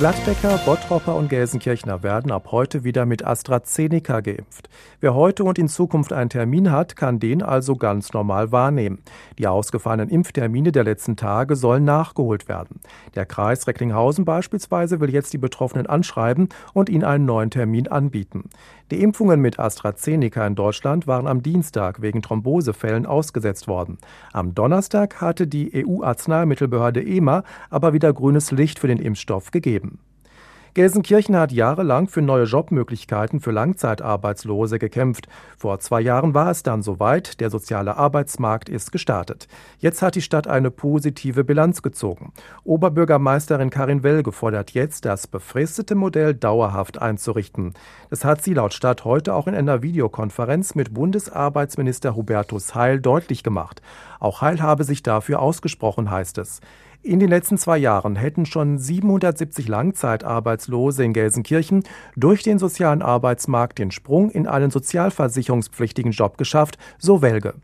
Gladbecker, Bottropper und Gelsenkirchner werden ab heute wieder mit AstraZeneca geimpft. Wer heute und in Zukunft einen Termin hat, kann den also ganz normal wahrnehmen. Die ausgefallenen Impftermine der letzten Tage sollen nachgeholt werden. Der Kreis Recklinghausen beispielsweise will jetzt die Betroffenen anschreiben und ihnen einen neuen Termin anbieten. Die Impfungen mit AstraZeneca in Deutschland waren am Dienstag wegen Thrombosefällen ausgesetzt worden. Am Donnerstag hatte die EU-Arzneimittelbehörde EMA aber wieder grünes Licht für den Impfstoff gegeben. Gelsenkirchen hat jahrelang für neue Jobmöglichkeiten für Langzeitarbeitslose gekämpft. Vor zwei Jahren war es dann soweit, der soziale Arbeitsmarkt ist gestartet. Jetzt hat die Stadt eine positive Bilanz gezogen. Oberbürgermeisterin Karin Welge fordert jetzt, das befristete Modell dauerhaft einzurichten. Das hat sie laut Stadt heute auch in einer Videokonferenz mit Bundesarbeitsminister Hubertus Heil deutlich gemacht. Auch Heil habe sich dafür ausgesprochen, heißt es. In den letzten zwei Jahren hätten schon 770 Langzeitarbeitslose in Gelsenkirchen durch den sozialen Arbeitsmarkt den Sprung in einen sozialversicherungspflichtigen Job geschafft, so Welge.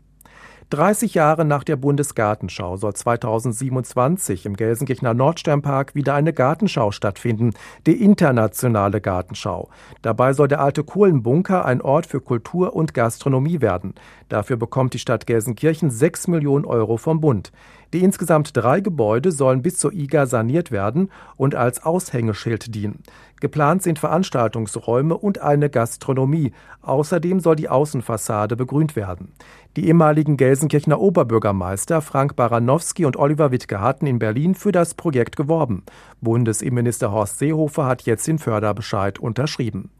30 Jahre nach der Bundesgartenschau soll 2027 im Gelsenkirchener Nordsternpark wieder eine Gartenschau stattfinden, die internationale Gartenschau. Dabei soll der alte Kohlenbunker ein Ort für Kultur und Gastronomie werden. Dafür bekommt die Stadt Gelsenkirchen 6 Millionen Euro vom Bund. Die insgesamt drei Gebäude sollen bis zur IGA saniert werden und als Aushängeschild dienen. Geplant sind Veranstaltungsräume und eine Gastronomie. Außerdem soll die Außenfassade begrünt werden. Die ehemaligen Gelsenkirchener Oberbürgermeister Frank Baranowski und Oliver Wittke hatten in Berlin für das Projekt geworben. Bundesinnenminister Horst Seehofer hat jetzt den Förderbescheid unterschrieben.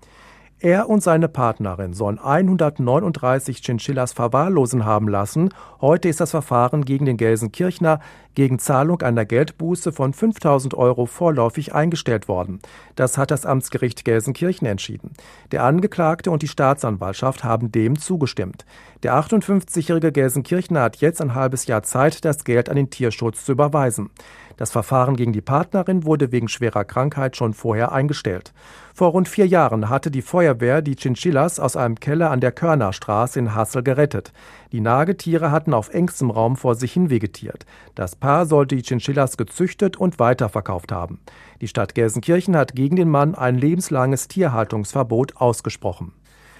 Er und seine Partnerin sollen 139 Chinchillas verwahrlosen haben lassen. Heute ist das Verfahren gegen den Gelsenkirchner gegen Zahlung einer Geldbuße von 5000 Euro vorläufig eingestellt worden. Das hat das Amtsgericht Gelsenkirchen entschieden. Der Angeklagte und die Staatsanwaltschaft haben dem zugestimmt. Der 58-jährige Gelsenkirchner hat jetzt ein halbes Jahr Zeit, das Geld an den Tierschutz zu überweisen. Das Verfahren gegen die Partnerin wurde wegen schwerer Krankheit schon vorher eingestellt. Vor rund vier Jahren hatte die Feuerwehr die Chinchillas aus einem Keller an der Körnerstraße in Hassel gerettet. Die Nagetiere hatten auf engstem Raum vor sich hin vegetiert. Das Paar sollte die Chinchillas gezüchtet und weiterverkauft haben. Die Stadt Gelsenkirchen hat gegen den Mann ein lebenslanges Tierhaltungsverbot ausgesprochen.